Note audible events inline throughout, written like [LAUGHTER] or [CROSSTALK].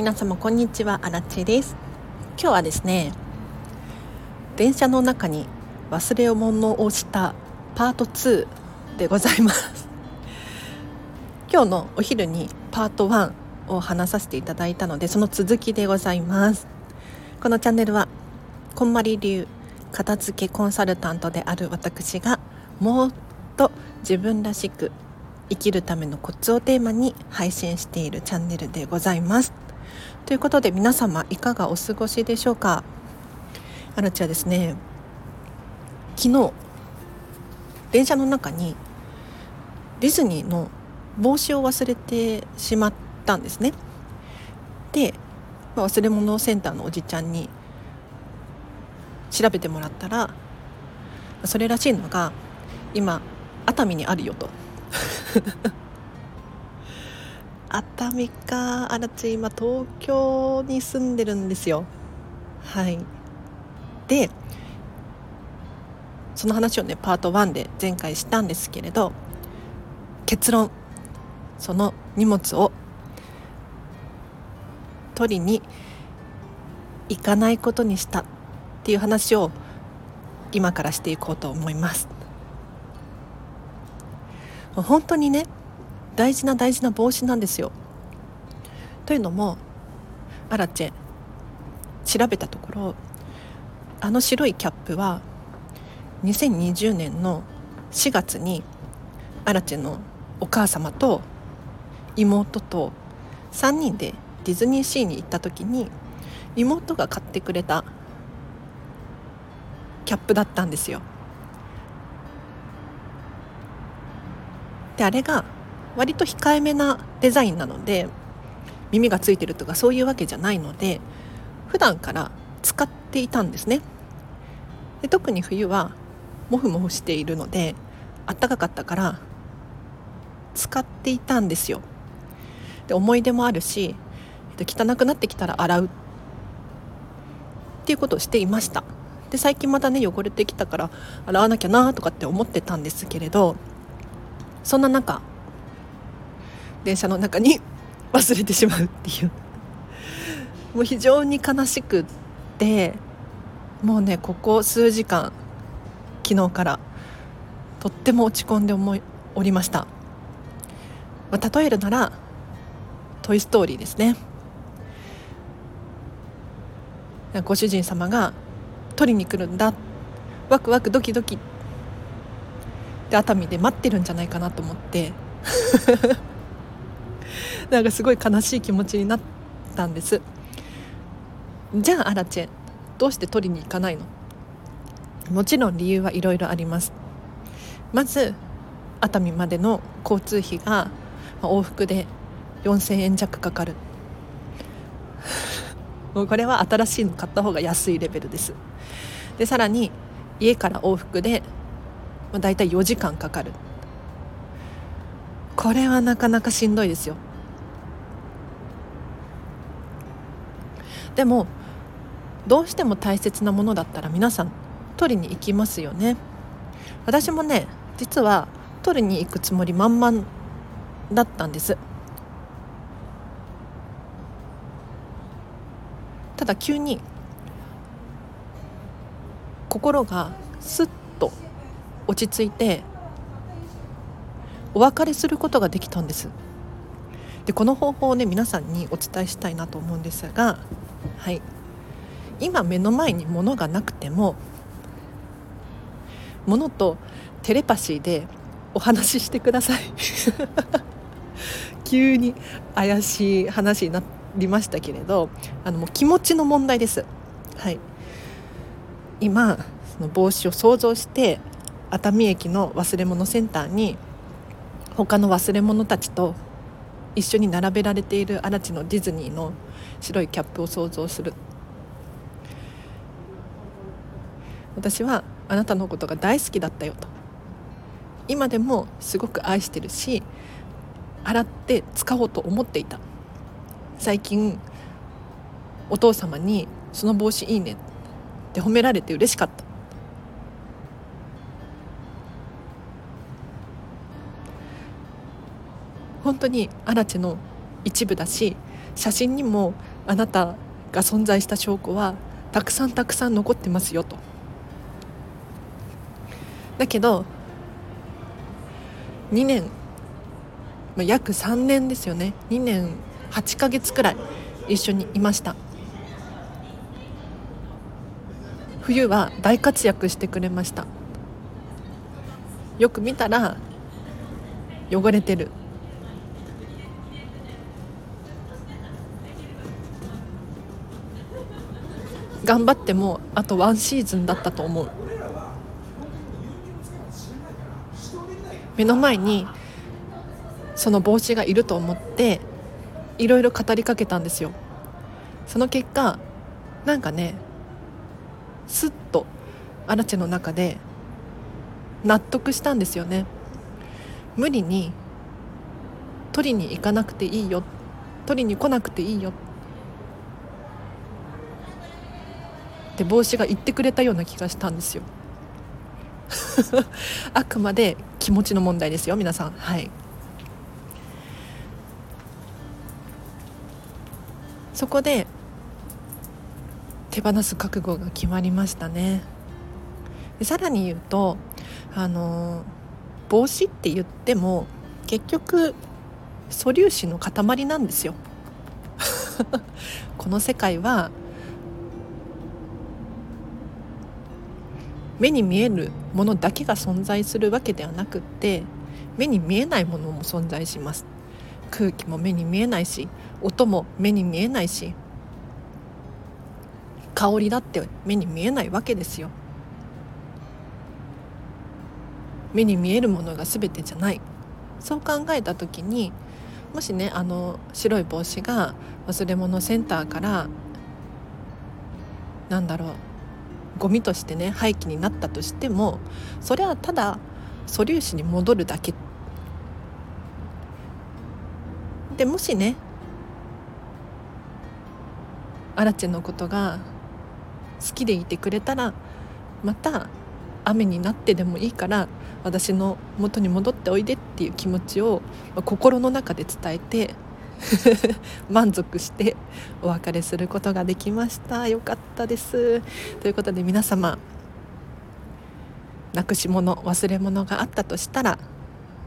皆様こんにちは、あらちです。今日はですね電車の中に忘れ物をしたパート2でございます。[LAUGHS] 今日のお昼にパート1を話させていただいたのでその続きでございます。このチャンネルはこんまり流片付けコンサルタントである私がもっと自分らしく生きるためのコツをテーマに配信しているチャンネルでございます。ということで皆様いかがお過ごしでしょうか？あらちはですね。昨日電車の中にディズニーの帽子を忘れてしまったんですね。で、ま、忘れ物センターのおじちゃんに調べてもらったらそれらしいのが今熱海にあるよと。熱海かあらち今東京に住んでるんですよ。はい。でその話をねパート1で前回したんですけれど結論。その荷物を取りに行かないことにしたっていう話を今からしていこうと思います。本当にね大事な大事な帽子なんですよ。というのもアラチェ調べたところあの白いキャップは2020年の4月にアラチェのお母様と妹と3人でディズニーシーに行った時に妹が買ってくれたキャップだったんですよ。であれが割と控えめなデザインなので耳がついてるとかそういうわけじゃないので普段から使っていたんですね。で特に冬はモフモフしているので暖かかったから使っていたんですよ。で思い出もあるし汚くなってきたら洗う。っていうことをしていました。で最近またね汚れてきたから洗わなきゃなとかって思ってたんですけれどそんな中電車の中に [LAUGHS] 忘れてしまうっていう。もう非常に悲しくってもうねここ数時間昨日からとっても落ち込んで思いおりました、まあ、例えるなら「トイ・ストーリー」ですね。ご主人様が取りに来るんだ。ワクワクドキドキ。で熱海で待ってるんじゃないかなと思って。なんかすごい悲しい気持ちになったんです。じゃあアラチェどうして取りに行かないの？もちろん理由はいろいろあります。まず熱海までの交通費が往復で4000円弱かかる。[LAUGHS] もうこれは新しいの買った方が安いレベルです。でさらに家から往復で、まあ、大体4時間かかる。これはなかなかしんどいですよ。でもどうしても大切なものだったら皆さん取りに行きますよね。私もね実は取りに行くつもり満々だったんです。ただ急に心がすっと落ち着いてお別れすることができたんです。でこの方法をね皆さんにお伝えしたいなと思うんですがはい。今目の前に物がなくても物とテレパシーでお話ししてください。[LAUGHS] 急に怪しい話になりましたけれどあのもう気持ちの問題です。はい。今その帽子を想像して熱海駅の忘れ物センターに他の忘れ物たちと一緒に並べられている嵐のディズニーの白いキャップを想像する。私はあなたのことが大好きだったよと。今でもすごく愛してるし洗って使おうと思っていた。最近お父様に「その帽子いいね」って褒められて嬉しかった。当にアラチェの一部だし写真にもあなたが存在した証拠はたくさんたくさん残ってますよと。だけど2年、約3年ですよね。2年8ヶ月くらい一緒にいました。冬は大活躍してくれました。よく見たら汚れてる。頑張ってもあとワンシーズンだったと思う。目の前にその帽子がいると思っていろいろ語りかけたんですよ。その結果なんかねスッとアラチェの中で納得したんですよね。無理に取りに行かなくていいよ取りに来なくていいよって帽子が言ってくれたような気がしたんですよ。[LAUGHS] あくまで気持ちの問題ですよ皆さん。はい。そこで手放す覚悟が決まりましたね。でさらに言うとあの帽子って言っても結局素粒子の塊なんですよ。[LAUGHS] この世界は目に見えるものだけが存在するわけではなくって目に見えないものも存在します。空気も目に見えないし音も目に見えないし香りだって目に見えないわけですよ。目に見えるものが全てじゃない。そう考えた時にもしねあの白い帽子が忘れ物センターからなんだろうゴミとしてね廃棄になったとしてもそれはただ素粒子に戻るだけ。でもしねアラチェのことが好きでいてくれたらまた雨になってでもいいから私の元に戻っておいでっていう気持ちを心の中で伝えて [LAUGHS] 満足してお別れすることができました。よかったです。ということで皆様なくし物忘れ物があったとしたら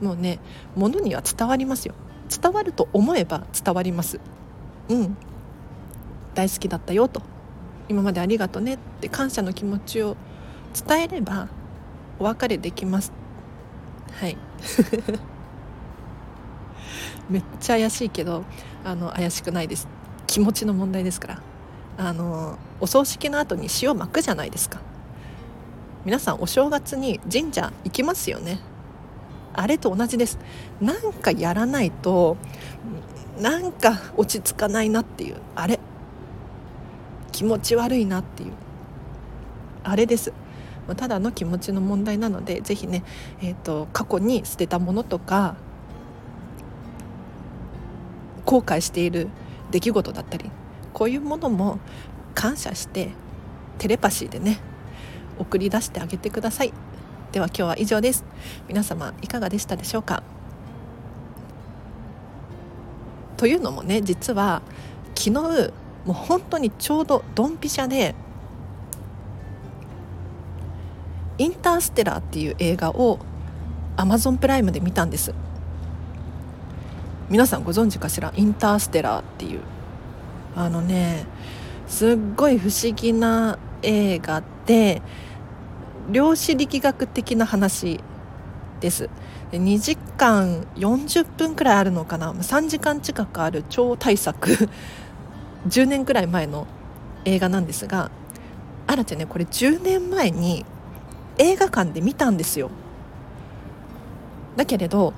もうね物には伝わりますよ。伝わると思えば伝わります。うん。大好きだったよと。今までありがとね。って感謝の気持ちを伝えればお別れできます。はい。[LAUGHS] めっちゃ怪しいけどあの怪しくないです。気持ちの問題ですから。あのお葬式の後に塩まくじゃないですか。皆さんお正月に神社行きますよね。あれと同じです。なんかやらないとなんか落ち着かないなっていうあれ。気持ち悪いなっていうあれです。ただの気持ちの問題なので是非ね、えーと、過去に捨てたものとか後悔している出来事だったりこういうものも感謝してテレパシーでね送り出してあげてください。では今日は以上です。皆様いかがでしたでしょうか？というのもね実は昨日もう本当にちょうどドンピシャでインターステラーっていう映画をアマゾンプライムで見たんです。皆さんご存知かしら？インターステラーっていう。あのねすっごい不思議な映画で量子力学的な話です。で2時間40分くらいあるのかな？3時間近くある超大作。[LAUGHS] 10年くらい前の映画なんですがあらちゃんねこれ10年前に映画館で見たんですよ。だけれど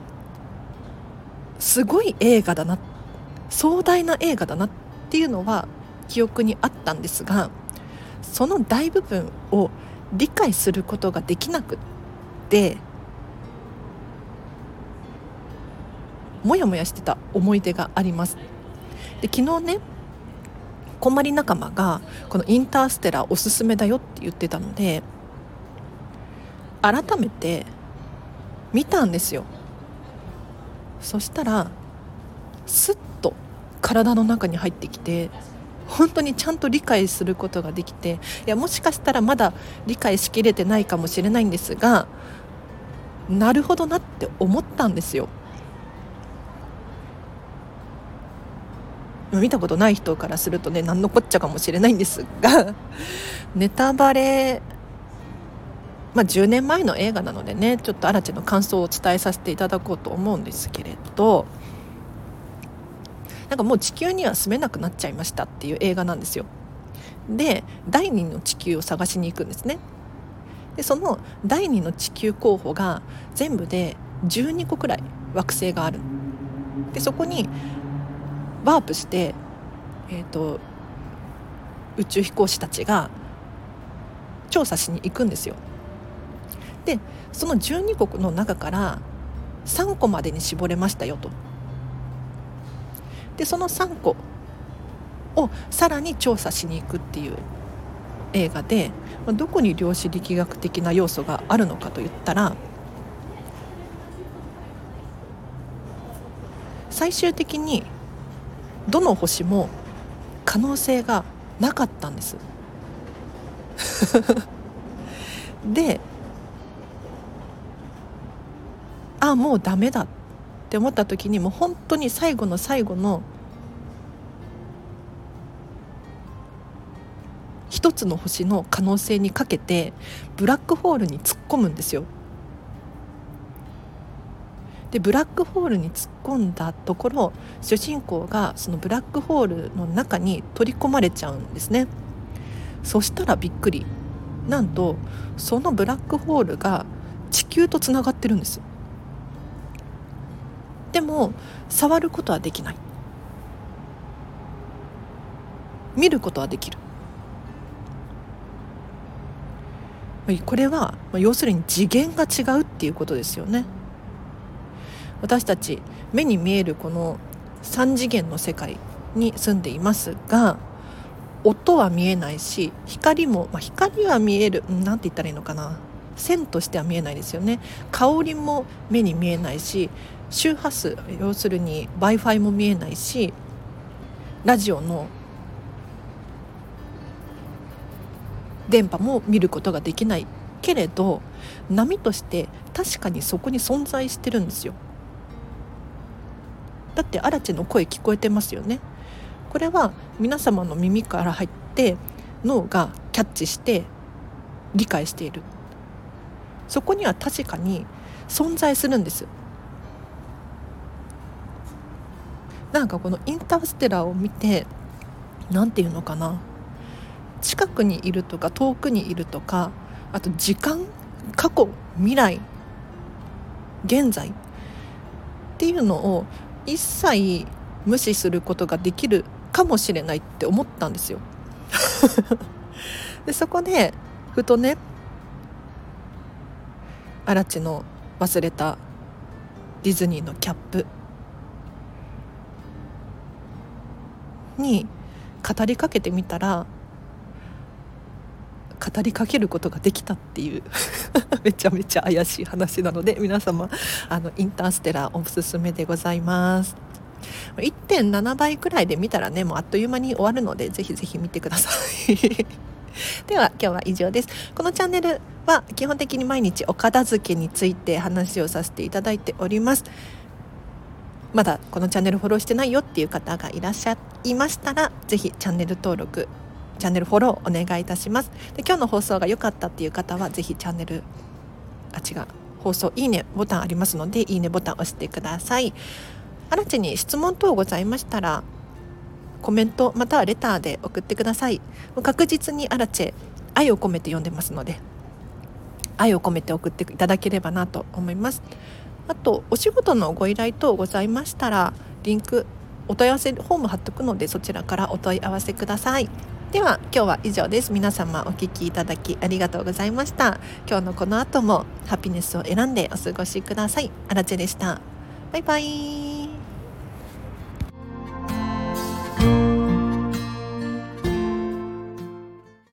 すごい映画だな壮大な映画だなっていうのは記憶にあったんですがその大部分を理解することができなくってもやもやしてた思い出があります。で昨日ねこまり仲間がこの「インターステラーおすすめだよ」って言ってたので改めて見たんですよ。そしたらスッと体の中に入ってきて本当にちゃんと理解することができていやもしかしたらまだ理解しきれてないかもしれないんですがなるほどなって思ったんですよ。見たことない人からするとね何のこっちゃかもしれないんですがネタバレまあ、10年前の映画なのでねちょっとアラチェの感想を伝えさせていただこうと思うんですけれどなんかもう地球には住めなくなっちゃいましたっていう映画なんですよ。で第2の地球を探しに行くんですね。でその第2の地球候補が全部で12個くらい惑星がある。でそこにワープして、えーと、宇宙飛行士たちが調査しに行くんですよ。でその12国の中から3個までに絞れましたよと。でその3個をさらに調査しに行くっていう映画でどこに量子力学的な要素があるのかといったら最終的にどの星も可能性がなかったんです。[LAUGHS] であもうダメだって思った時にもう本当に最後の最後の一つの星の可能性にかけてブラックホールに突っ込むんですよ。でブラックホールに突っ込んだところ主人公がそのブラックホールの中に取り込まれちゃうんですね。そしたらびっくり。なんとそのブラックホールが地球とつながってるんですでも触ることはできない。見ることはできる。これは要するに次元が違うっていうことですよね。私たち目に見えるこの3次元の世界に住んでいますが音は見えないし光も、まあ、光は見える何て言ったらいいのかな。線としては見えないですよね。香りも目に見えないし周波数要するに w i f i も見えないしラジオの電波も見ることができないけれど波として確かにそこに存在してるんですよ。だってアラチの声聞こえてますよね。これは皆様の耳から入って脳がキャッチして理解している。そこには確かに存在するんです。なんかこのインターステラーを見て何て言うのかな。近くにいるとか遠くにいるとかあと時間過去未来現在っていうのを一切無視することができるかもしれないって思ったんですよ。[LAUGHS] でそこでふとね荒地の忘れたディズニーのキャップに語りかけてみたら語りかけることができたっていう [LAUGHS] めちゃめちゃ怪しい話なので皆様あのインターステラーおすすめでございます。1.7倍くらいで見たらねもうあっという間に終わるのでぜひぜひ見てください。[LAUGHS] では今日は以上です。このチャンネルは基本的に毎日お片付けについて話をさせていただいております。まだこのチャンネルフォローしてないよっていう方がいらっしゃいましたら是非チャンネル登録チャンネルフォローお願いいたします。で今日の放送が良かったっていう方は是非チャンネルあ違う放送いいねボタンありますのでいいねボタン押してください。あらちに質問等ございましたらコメントまたはレターで送ってください。確実にアラチェ愛を込めて読んでますので愛を込めて送っていただければなと思います。あとお仕事のご依頼等ございましたらリンクお問い合わせフォーム貼っとくのでそちらからお問い合わせください。では今日は以上です。皆様お聴きいただきありがとうございました。今日のこの後もハピネスを選んでお過ごしください。あらでした。バイバイ。